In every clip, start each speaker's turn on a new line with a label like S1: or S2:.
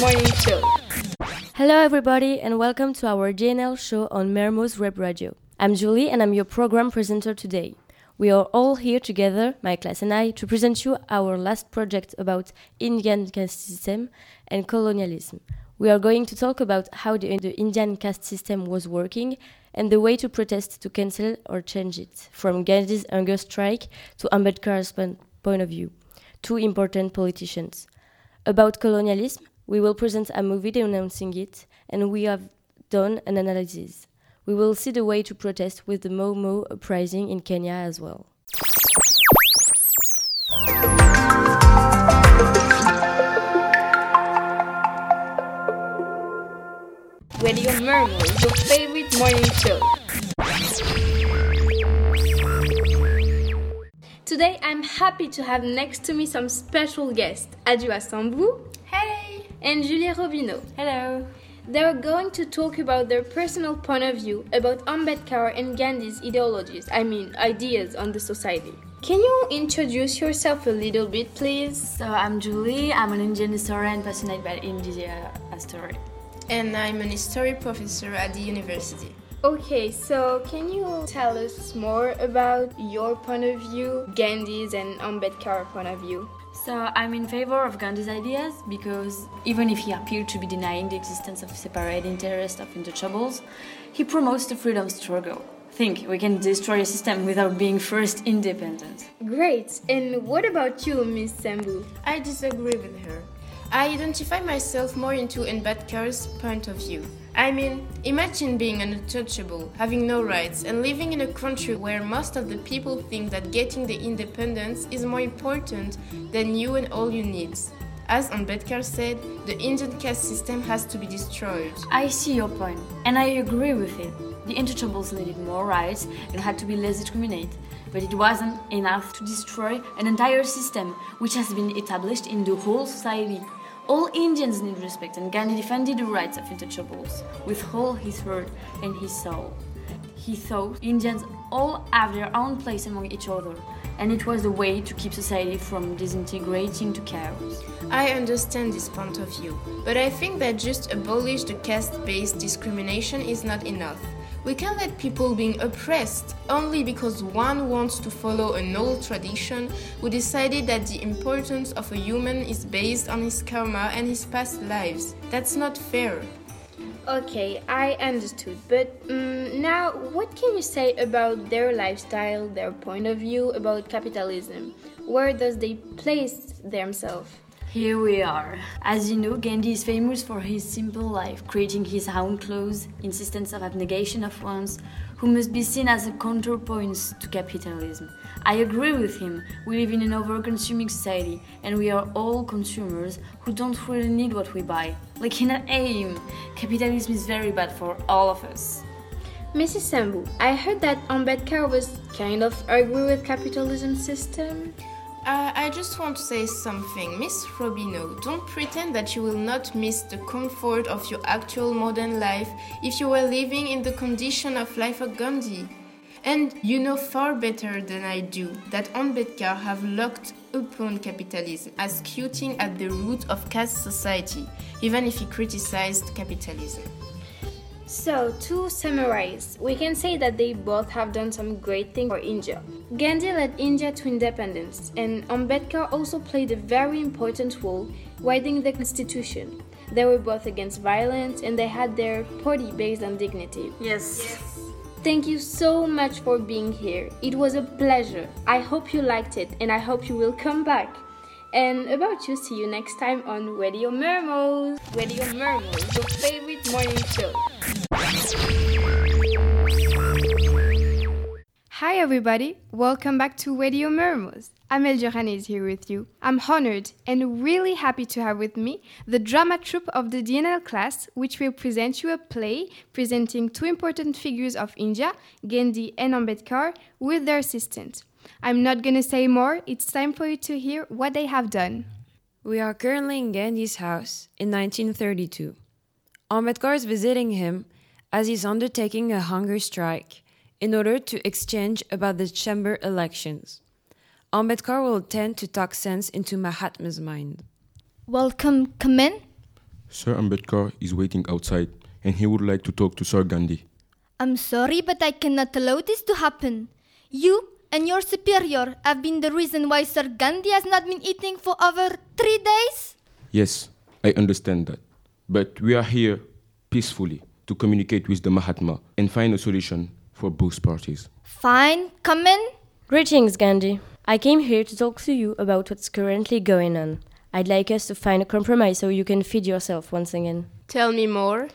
S1: morning show.
S2: Hello, everybody, and welcome to our DNL show on Mermoz Web Radio. I'm Julie, and I'm your program presenter today. We are all here together, my class and I, to present you our last project about Indian caste system and colonialism. We are going to talk about how the, the Indian caste system was working and the way to protest to cancel or change it, from Gandhi's hunger strike to Ambedkar's point of view, two important politicians. About colonialism, we will present a movie denouncing it, and we have done an analysis. We will see the way to protest with the Mau Mau uprising in Kenya as well.
S1: Radio Mermoz, your favorite morning show. Today I'm happy to have next to me some special guests, Adjua Sambou.
S3: Hey!
S1: And Julie Robineau.
S3: Hello!
S1: They're going to talk about their personal point of view about Ambedkar and Gandhi's ideologies, I mean, ideas on the society. Can you introduce yourself a little bit, please?
S3: So, I'm Julie. I'm an Indian historian passionate by India history.
S4: And I'm an history professor at the university.
S1: Okay, so can you tell us more about your point of view, Gandhi's and Ambedkar point of view?
S3: So I'm in favor of Gandhi's ideas because even if he appeared to be denying the existence of separate interests of intouchables, he promotes the freedom struggle. Think we can destroy a system without being first independent.
S1: Great. And what about you, Miss Sambou?
S4: I disagree with her. I identify myself more into Ambedkar's point of view. I mean, imagine being untouchable, having no rights, and living in a country where most of the people think that getting the independence is more important than you and all your needs. As Ambedkar said, the Indian caste system has to be destroyed.
S3: I see your point, and I agree with it. The untouchables needed more rights and had to be less discriminated. But it wasn't enough to destroy an entire system which has been established in the whole society. All Indians need respect, and Gandhi defended the rights of untouchables with all his heart and his soul. He thought Indians all have their own place among each other, and it was the way to keep society from disintegrating to chaos.
S4: I understand this point of view, but I think that just abolish the caste based discrimination is not enough. We can't let people being oppressed only because one wants to follow an old tradition who decided that the importance of a human is based on his karma and his past lives. That's not fair.
S1: Okay, I understood. But um, now, what can you say about their lifestyle, their point of view about capitalism? Where does they place themselves?
S3: Here we are. As you know, Gandhi is famous for his simple life, creating his own clothes, insistence of abnegation of ones, who must be seen as a counterpoint to capitalism. I agree with him. We live in an over-consuming society, and we are all consumers who don't really need what we buy. Like in an aim, capitalism is very bad for all of us.
S1: Mrs. Sambou, I heard that Ambedkar was kind of agree with capitalism system.
S4: Uh, I just want to say something. Miss Robineau, don't pretend that you will not miss the comfort of your actual modern life if you were living in the condition of life of Gandhi. And you know far better than I do that Ambedkar have looked upon capitalism as cutting at the root of caste society, even if he criticized capitalism.
S1: So, to summarize, we can say that they both have done some great things for India. Gandhi led India to independence, and Ambedkar also played a very important role writing the constitution. They were both against violence and they had their party based on dignity.
S3: Yes. yes.
S1: Thank you so much for being here. It was a pleasure. I hope you liked it and I hope you will come back. And about you, see you next time on Radio Mermoz. Radio Mermoz, your favorite morning show. Hi everybody, welcome back to Radio Mermoz. Amel Johan is here with you. I'm honored and really happy to have with me the drama troupe of the DNL class, which will present you a play presenting two important figures of India, Gandhi and Ambedkar, with their assistant. I'm not gonna say more, it's time for you to hear what they have done.
S5: We are currently in Gandhi's house in 1932. Ambedkar is visiting him as he's undertaking a hunger strike in order to exchange about the chamber elections. Ambedkar will tend to talk sense into Mahatma's mind.
S6: Welcome, come in.
S7: Sir Ambedkar is waiting outside and he would like to talk to Sir Gandhi.
S6: I'm sorry, but I cannot allow this to happen. You and your superior have been the reason why Sir Gandhi has not been eating for over three days?
S7: Yes, I understand that. But we are here peacefully to communicate with the Mahatma and find a solution for both parties.
S6: Fine, come in.
S2: Greetings, Gandhi. I came here to talk to you about what's currently going on. I'd like us to find a compromise so you can feed yourself once again.
S4: Tell me more.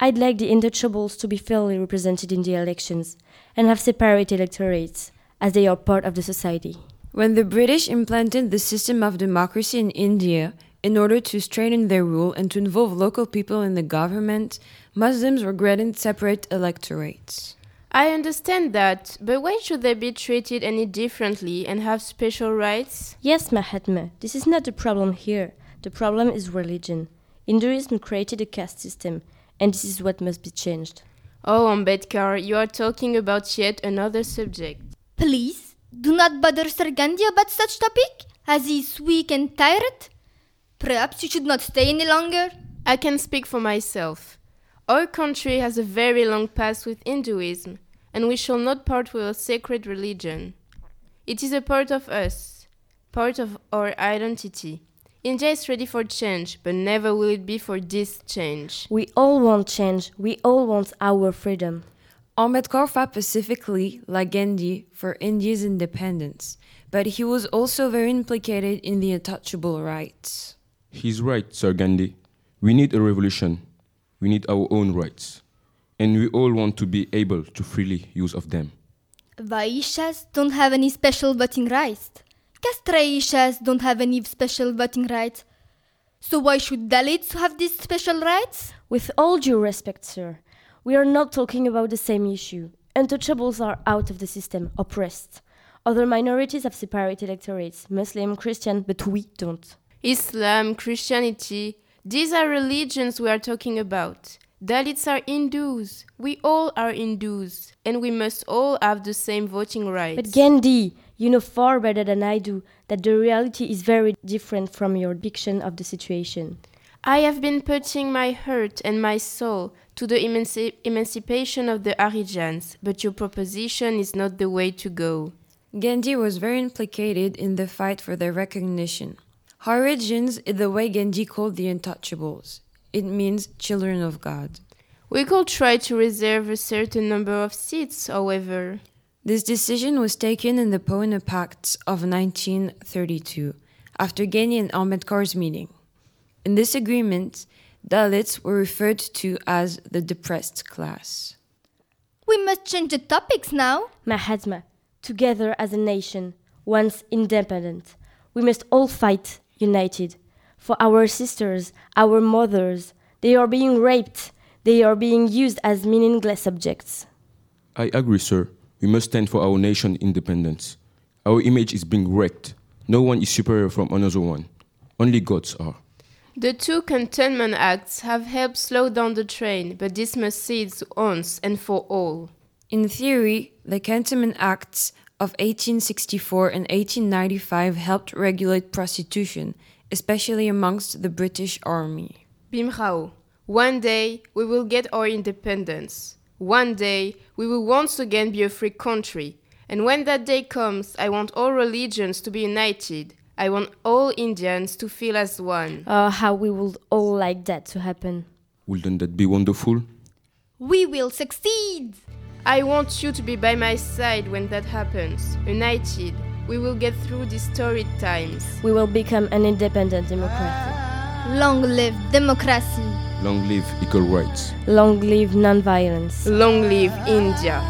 S2: I'd like the intouchables to be fairly represented in the elections and have separate electorates, as they are part of the society.
S5: When the British implanted the system of democracy in India in order to strengthen their rule and to involve local people in the government, Muslims were granted separate electorates.
S4: I understand that, but why should they be treated any differently and have special rights?
S2: Yes, Mahatma, this is not the problem here. The problem is religion. Hinduism created a caste system, and this is what must be changed.
S4: Oh, Ambedkar, you are talking about yet another subject.
S6: Please, do not bother Sir Gandhi about such topic, as he is weak and tired. Perhaps you should not stay any longer.
S4: I can speak for myself. Our country has a very long past with Hinduism, and we shall not part with a sacred religion. It is a part of us, part of our identity. India is ready for change, but never will it be for this change.
S2: We all want change. We all want our freedom.
S5: Ambedkar fought pacifically, like Gandhi, for India's independence, but he was also very implicated in the untouchable rights.
S7: He's right, Sir Gandhi. We need a revolution. We need our own rights. And we all want to be able to freely use of them.
S6: Vaishyas don't have any special voting rights. Kshatriyas don't have any special voting rights. So why should Dalits have these special rights?
S2: With all due respect, sir, we are not talking about the same issue. Untouchables are out of the system, oppressed. Other minorities have separate electorates, Muslim, Christian, but we don't.
S4: Islam, Christianity, these are religions we are talking about. Dalits are Hindus. We all are Hindus, and we must all have the same voting rights.
S2: But Gandhi, you know far better than I do that the reality is very different from your depiction of the situation.
S4: I have been putting my heart and my soul to the emanci- emancipation of the Harijans, but your proposition is not the way to go.
S5: Gandhi was very implicated in the fight for their recognition. Harijans is the way Gandhi called the untouchables. It means children of God.
S4: We could try to reserve a certain number of seats, however.
S5: This decision was taken in the Poona Pact of 1932, after Gandhi and Ahmed Ambedkar's meeting. In this agreement, Dalits were referred to as the depressed class.
S6: We must change the topics now.
S2: Mahatma, together as a nation, once independent, we must all fight united. For our sisters, our mothers, they are being raped, they are being used as meaningless objects.
S7: I agree, sir. We must stand for our nation independence. Our image is being wrecked. No one is superior from another one. Only gods are.
S4: The two Cantonment Acts have helped slow down the train, but this must cease once and for all.
S5: In theory, the Cantonment Acts of 1864 and 1895 helped regulate prostitution, especially amongst the British Army.
S4: Bhimrao, one day we will get our independence. One day we will once again be a free country. And when that day comes, I want all religions to be united. I want all Indians to feel as one.
S2: Oh, how we would all like that to happen.
S7: Wouldn't that be wonderful?
S6: We will succeed.
S4: I want you to be by my side when that happens. United, we will get through these torrid times.
S2: We will become an independent democracy.
S6: Long live democracy.
S7: Long live equal rights.
S2: Long live non-violence.
S4: Long live India.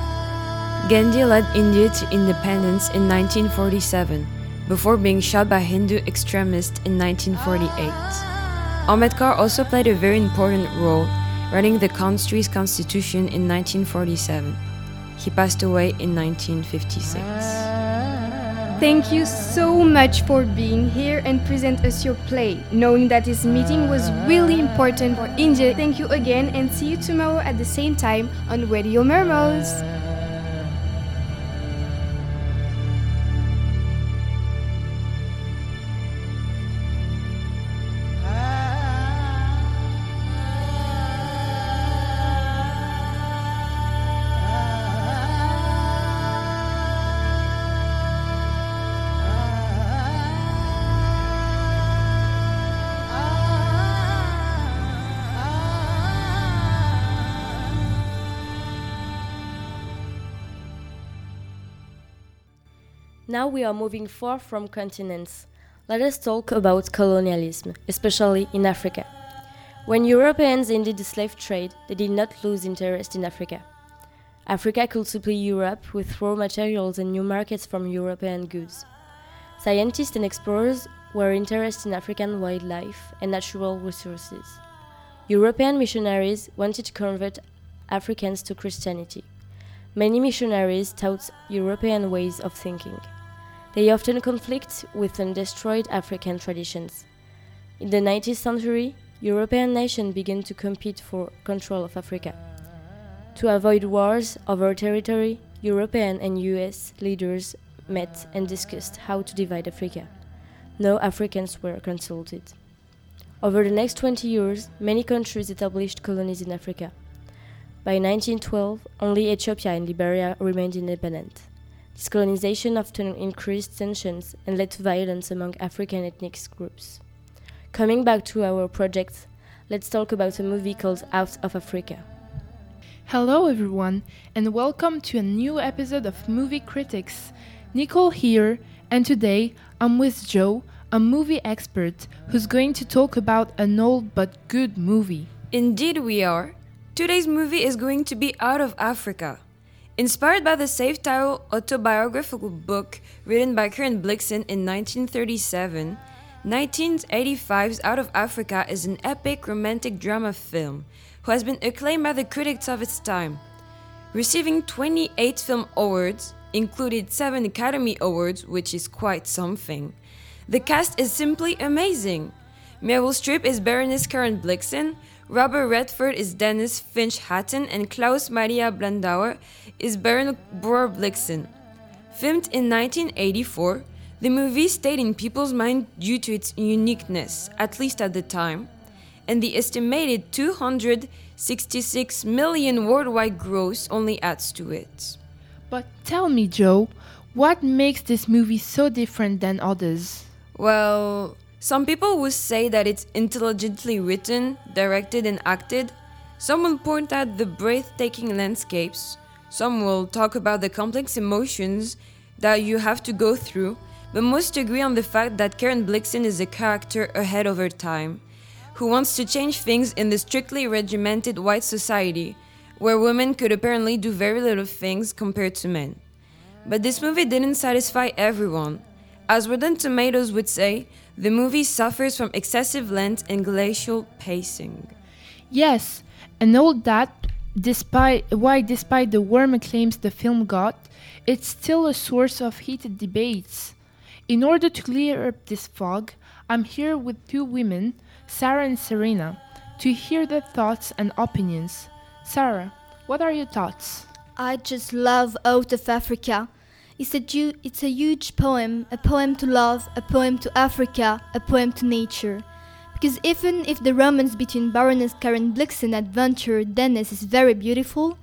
S5: Gandhi led India to independence in 1947 before being shot by Hindu extremists in 1948. Ambedkar also played a very important role writing the country's constitution in 1947. He passed away in 1956.
S8: Thank you so much for being here and present us your play. Knowing that this meeting was really important for India, thank you again and see you tomorrow at the same time on Radio Mermoz.
S2: Now we are moving far from continents. Let us talk about colonialism, especially in Africa. When Europeans ended the slave trade, they did not lose interest in Africa. Africa could supply Europe with raw materials and new markets from European goods. Scientists and explorers were interested in African wildlife and natural resources. European missionaries wanted to convert Africans to Christianity. Many missionaries taught European ways of thinking. They often conflict with and destroyed African traditions. In the 19th century, European nations began to compete for control of Africa. To avoid wars over territory, European and US leaders met and discussed how to divide Africa. No Africans were consulted. Over the next 20 years, many countries established colonies in Africa. By 1912, only Ethiopia and Liberia remained independent. This colonization often increased tensions and led to violence among African ethnic groups. Coming back to our project, let's talk about a movie called Out of Africa.
S9: Hello, everyone, and welcome to a new episode of Movie Critics. Nicole here, and today I'm with Joe, a movie expert who's going to talk about an old but good movie.
S5: Indeed, we are. Today's movie is going to be Out of Africa. Inspired by the safe title autobiographical book written by Karen Blixen in 1937, 1985's Out of Africa is an epic romantic drama film who has been acclaimed by the critics of its time. Receiving 28 film awards, included 7 Academy Awards, which is quite something. The cast is simply amazing. Meryl Streep is Baroness Karen Blixen, Robert Redford is Denys Finch Hatton, and Klaus Maria Brandauer is Baron Bror Blixen. Filmed in 1984, the movie stayed in people's mind due to its uniqueness, at least at the time and the estimated 266 million worldwide gross only adds to it.
S9: But tell me, Joe, what makes this movie so different than others?
S5: Well, some people will say that it's intelligently written, directed, and acted. Some will point out the breathtaking landscapes. Some will talk about the complex emotions that you have to go through, but most agree on the fact that Karen Blixen is a character ahead of her time who wants to change things in the strictly regimented white society, where women could apparently do very little things compared to men. But this movie didn't satisfy everyone. As Rotten Tomatoes would say, the movie suffers from excessive length and glacial pacing.
S9: Yes, and all that, despite why despite the warm acclaims the film got, it's still a source of heated debates. In order to clear up this fog, I'm here with two women Sarah and Serena, to hear their thoughts and opinions. Sarah, what are your thoughts?
S6: I just love Out of Africa. It's a, ju- it's a huge poem, a poem to love, a poem to Africa, a poem to nature. Because even if the romance between Baroness Karen Blixen and adventurer Denys is very beautiful,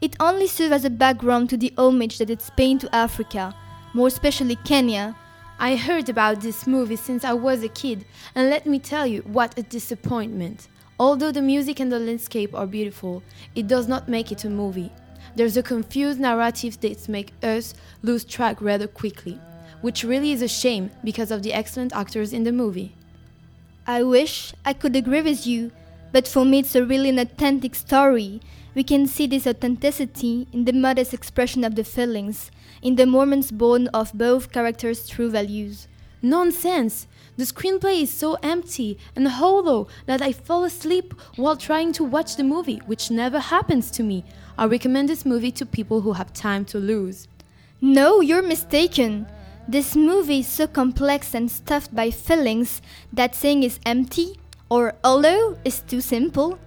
S6: it only serves as a background to the homage that it's paying to Africa, more especially Kenya,
S10: I heard about this movie since I was a kid, and let me tell you, what a disappointment. Although the music and the landscape are beautiful, it does not make it a movie. There's a confused narrative that makes us lose track rather quickly, which really is a shame because of the excellent actors in the movie.
S6: I wish I could agree with you, but for me it's a really an authentic story. We can see this authenticity in the modest expression of the feelings, in the moments born of both characters' true values.
S10: Nonsense! The screenplay is so empty and hollow that I fall asleep while trying to watch the movie, which never happens to me. I recommend this movie to people who have time to lose.
S6: No, you're mistaken. This movie is so complex and stuffed by feelings that saying is empty or hollow is too simple.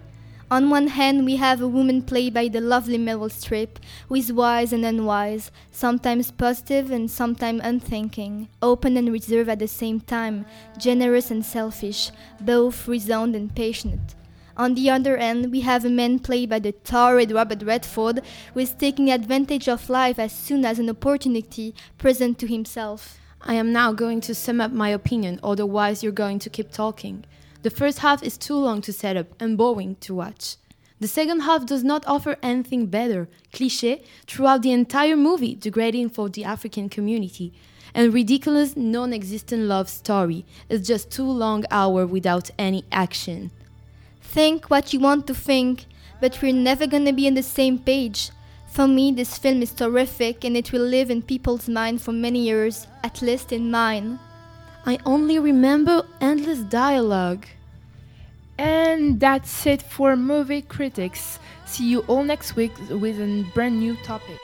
S6: On one hand, we have a woman played by the lovely Meryl Streep, who is wise and unwise, sometimes positive and sometimes unthinking, open and reserved at the same time, generous and selfish, both resound and passionate. On the other hand, we have a man played by the torrid Robert Redford, who is taking advantage of life as soon as an opportunity presents to himself.
S10: I am now going to sum up my opinion, otherwise, you're going to keep talking. The first half is too long to set up and boring to watch. The second half does not offer anything better, cliché, throughout the entire movie, degrading for the African community. and ridiculous non existent love story. It's just two long hours without any action.
S6: Think what you want to think, but we're never gonna be on the same page. For me, this film is terrific and it will live in people's mind for many years, at least in mine.
S10: I only remember endless dialogue.
S9: And that's it for movie critics. See you all next week with a brand new topic.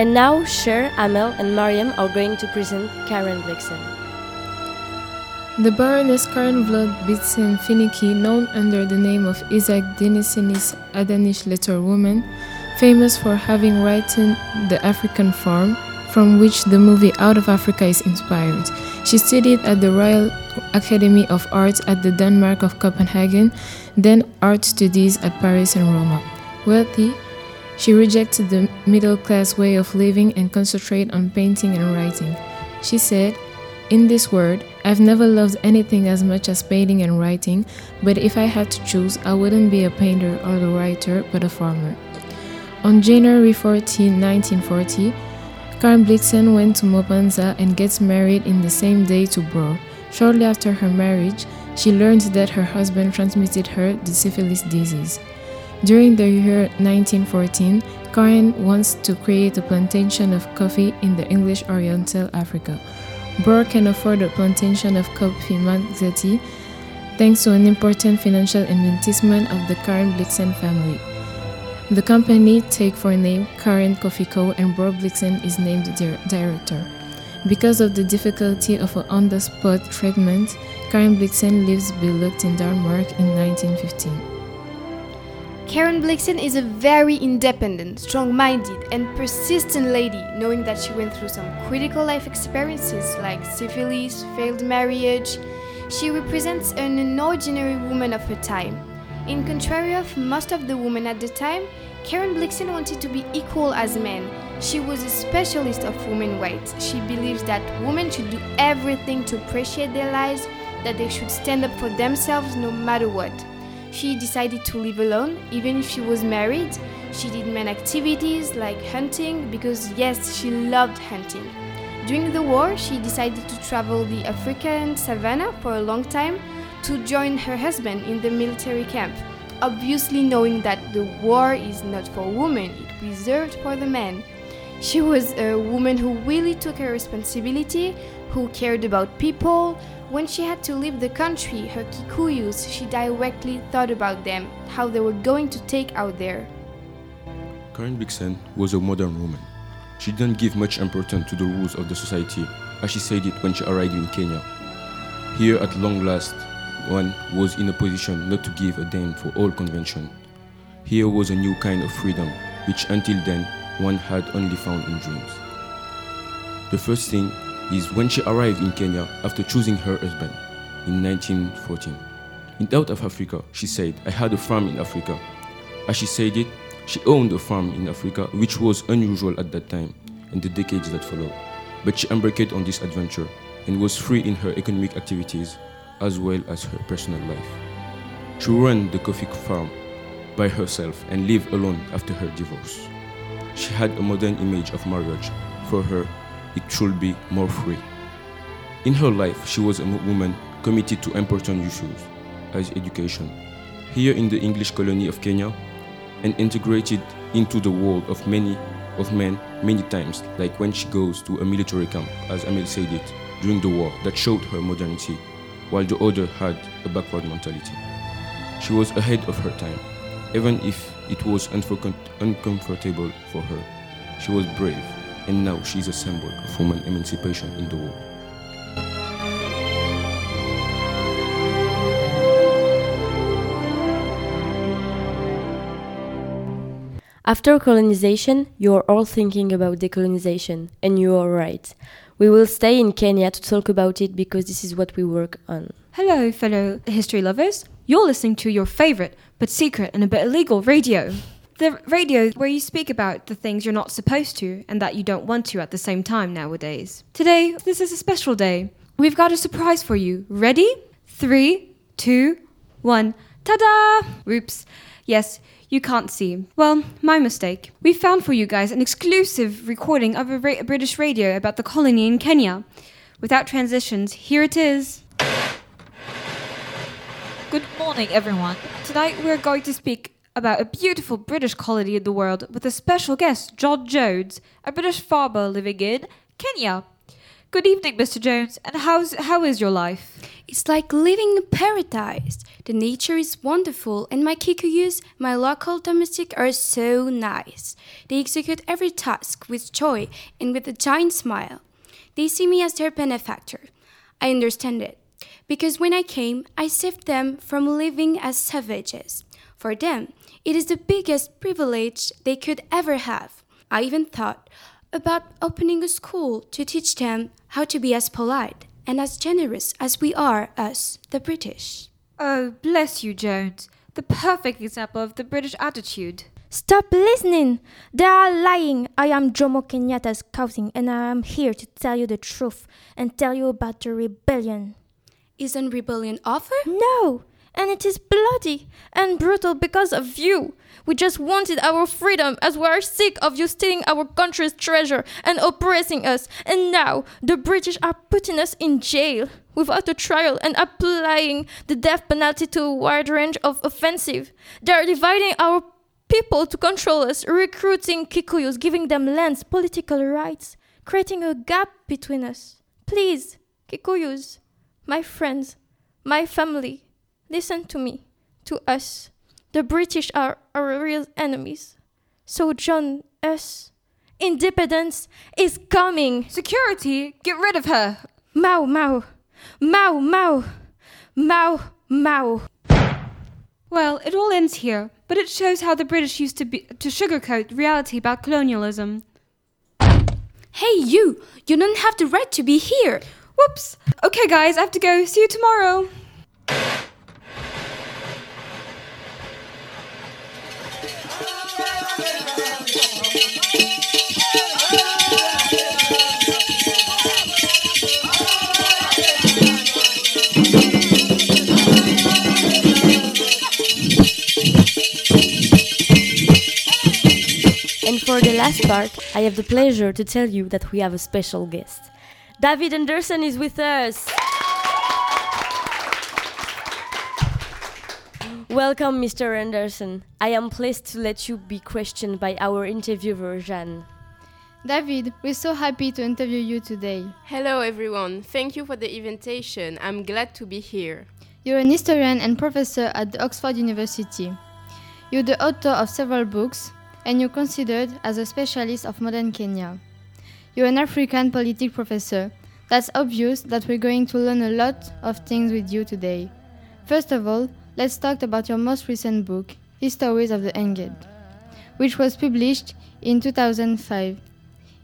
S2: And now, Cher, Amel, and Mariam are going to present Karen Blixen.
S11: The Baroness Karen Vlad Blixen Finecke, known under the name of Isaac Denissenis a Danish letter woman, famous for having written The African Farm, from which the movie Out of Africa is inspired. She studied at the Royal Academy of Arts at the Denmark of Copenhagen, then art studies at Paris and Roma. Wealthy, she rejected the middle class way of living and concentrated on painting and writing. She said, In this world, I've never loved anything as much as painting and writing, but if I had to choose, I wouldn't be a painter or a writer, but a farmer. On January 14, 1940, Karen Blixen went to Mombasa and gets married in the same day to Bror. Shortly after her marriage, she learned that her husband transmitted her the syphilis disease. During the year 1914, Karen wants to create a plantation of coffee in the English Oriental Africa. Bror can afford a plantation of coffee Magzeti thanks to an important financial investment of the Karen Blixen family. The company take for name Karen Coffee Co. and Bror Blixen is named their director. Because of the difficulty of an on-the-spot treatment, Karen Blixen lives belooked in Denmark in 1915.
S8: Karen Blixen is a very independent, strong minded, and persistent lady, knowing that she went through some critical life experiences like syphilis, failed marriage. She represents an ordinary woman of her time. In contrary of most of the women at the time, Karen Blixen wanted to be equal as men. She was a specialist of women's rights. She believes that women should do everything to appreciate their lives, that they should stand up for themselves no matter what. She decided to live alone, even if she was married. She did many activities like hunting because, yes, she loved hunting. During the war, she decided to travel the African savannah for a long time to join her husband in the military camp, obviously knowing that the war is not for women, it's reserved for the men. She was a woman who really took her responsibility, who cared about people, when she had to leave the country, her Kikuyus, she directly thought about them, how they were going to take out there.
S7: Karen Blixen was a modern woman. She didn't give much importance to the rules of the society, as she said it when she arrived in Kenya. Here, at long last, one was in a position not to give a damn for all convention. Here was a new kind of freedom, which until then one had only found in dreams. The first thing is when she arrived in Kenya after choosing her husband in 1914. In Out of Africa, she said, I had a farm in Africa. As she said it, she owned a farm in Africa, which was unusual at that time and the decades that followed. But she embarked on this adventure and was free in her economic activities as well as her personal life. She ran the coffee farm by herself and lived alone after her divorce. She had a modern image of marriage. For her, it should be more free. In her life, she was a woman committed to important issues as education. Here in the English colony of Kenya, and integrated into the world of many of men many times, like when she goes to a military camp, as Emil said it, during the war, that showed her modernity, while the other had a backward mentality. She was ahead of her time, even if it was uncomfortable for her. She was brave, and now she is a symbol of woman emancipation in the world.
S2: After colonization, you are all thinking about decolonization, and you are right. We will stay in Kenya to talk about it because this is what we work on.
S12: Hello, fellow history lovers. You're listening to your favorite, but secret and a bit illegal radio. The radio where you speak about the things you're not supposed to and that you don't want to at the same time nowadays. Today, this is a special day. We've got a surprise for you. Ready? Three, two, one. Ta da! Oops. Yes, you can't see. Well, my mistake. We found for you guys an exclusive recording of a ra- British radio about the colony in Kenya. Without transitions, here it is. Good morning, everyone. Tonight we're going to speak about a beautiful British colony in the world with a special guest, John Jones, a British farmer living in Kenya. Good evening, Mr. Jones, and how's how is your life?
S13: It's like living in paradise. The nature is wonderful, and my Kikuyus, my local domestic, are so nice. They execute every task with joy and with a giant smile. They see me as their benefactor. I understand it. Because when I came, I saved them from living as savages. For them, it is the biggest privilege they could ever have. I even thought about opening a school to teach them how to be as polite and as generous as we are, us, the British.
S12: Oh, bless you, Jones. The perfect example of the British attitude.
S14: Stop listening! They are lying. I am Jomo Kenyatta's cousin, and I am here to tell you the truth and tell you about the rebellion.
S13: Isn't rebellion over?
S14: No! And it is bloody and brutal because of you. We just wanted our freedom as we are sick of you stealing our country's treasure and oppressing us. And now the British are putting us in jail without a trial and applying the death penalty to a wide range of offensive. They are dividing our people to control us, recruiting Kikuyus, giving them lands, political rights, creating a gap between us. Please, Kikuyus, my friends, my family, listen to me, to us. The British are our real enemies. So join us. Independence is coming.
S12: Security, get rid of her.
S14: Mau Mau. Mau Mau. Mau Mau.
S12: Well, it all ends here, but it shows how the British used to be to sugarcoat reality about colonialism.
S13: Hey, you! You don't have the right to be here!
S12: Whoops! Okay, guys, I have to go. See you tomorrow.
S2: And for the last part, I have the pleasure to tell you that we have a special guest. David Anderson is with us. Welcome, Mr. Anderson. I am pleased to let you be questioned by our interviewer, Jeanne.
S15: David, we're so happy to interview you today.
S4: Hello, everyone. Thank you for the invitation. I'm glad to be here.
S15: You're an historian and professor at the Oxford University. You're the author of several books, and you're considered as a specialist of modern Kenya. You're an African politics professor. That's obvious that we're going to learn a lot of things with you today. First of all, let's talk about your most recent book, Histories of the Hanged, which was published in 2005.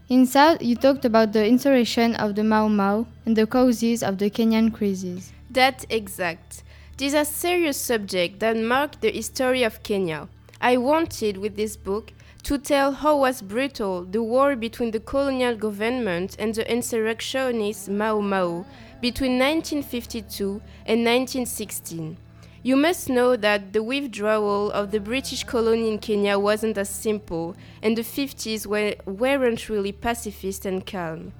S15: Inside, you talked about the insurrection of the Mau Mau and the causes of the Kenyan crisis.
S4: That exact. These are serious subjects that mark the history of Kenya. I wanted with this book to tell how was brutal the war between the colonial government and the insurrectionist Mau Mau between 1952 and 1916. You must know that the withdrawal of the British colony in Kenya wasn't as simple, and the 50s were, weren't really pacifist and calm.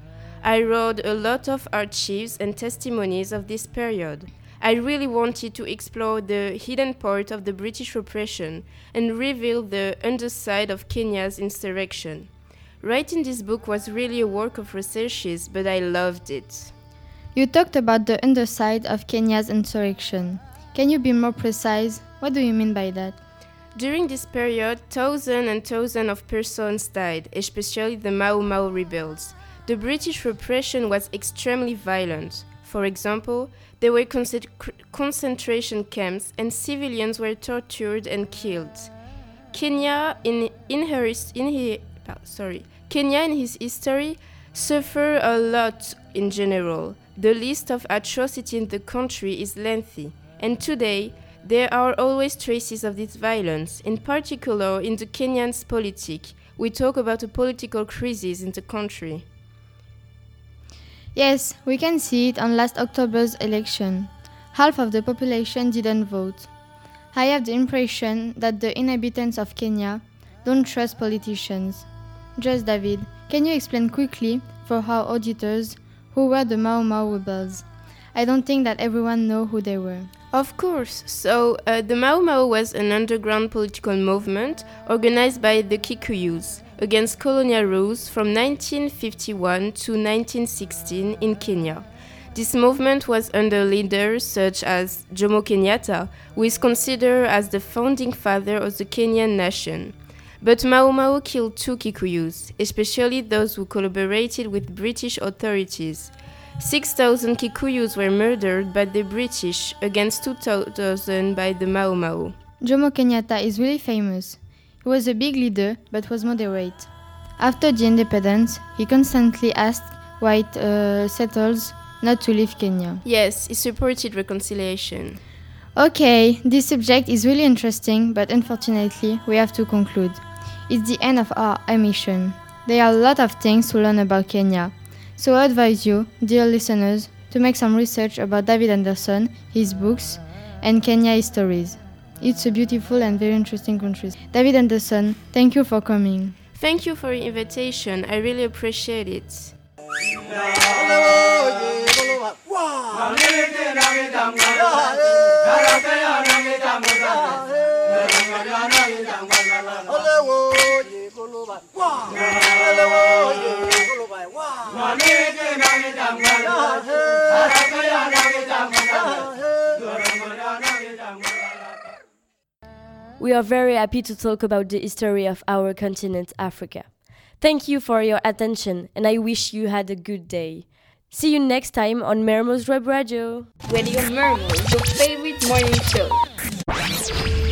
S4: I wrote a lot of archives and testimonies of this period. I really wanted to explore the hidden part of the British repression and reveal the underside of Kenya's insurrection. Writing this book was really a work of researches, but I loved it.
S15: You talked about the underside of Kenya's insurrection. Can you be more precise? What do you mean by that?
S4: During this period, thousands and thousands of persons died, especially the Mau Mau rebels. The British repression was extremely violent. For example, there were concentration camps and civilians were tortured and killed. Kenya in in her in his, sorry Kenya in his history suffer a lot in general. The list of atrocities in the country is lengthy, and today there are always traces of this violence, in particular in the Kenyan's politics. We talk about a political crisis in the country.
S15: Yes, we can see it on last October's election. Half of the population didn't vote. I have the impression that the inhabitants of Kenya don't trust politicians. Just David, can you explain quickly for our auditors who were the Mau Mau rebels? I don't think that everyone know who they were.
S4: Of course. So, uh, the Mau Mau was an underground political movement organized by the Kikuyus against colonial rules from 1951 to 1916 in Kenya. This movement was under leaders such as Jomo Kenyatta, who is considered as the founding father of the Kenyan nation. But Mau Mau killed two Kikuyus, especially those who collaborated with British authorities. 6,000 Kikuyus were murdered by the British against 2,000 by the Mau Mau.
S15: Jomo Kenyatta is really famous. He was a big leader but was moderate. After the independence, he constantly asked white uh, settlers not to leave Kenya.
S4: Yes, he supported reconciliation.
S15: Okay, this subject is really interesting, but unfortunately, we have to conclude. It's the end of our emission. There are a lot of things to learn about Kenya, so I advise you, dear listeners, to make some research about David Anderson, his books, and Kenya histories. It's a beautiful and very interesting country. David Anderson, thank you for coming.
S4: Thank you for your invitation. I really appreciate it.
S2: We are very happy to talk about the history of our continent, Africa. Thank you for your attention, and I wish you had a good day. See you next time on Mermoz Web Radio.
S1: Radio Mermoz, your favorite morning show.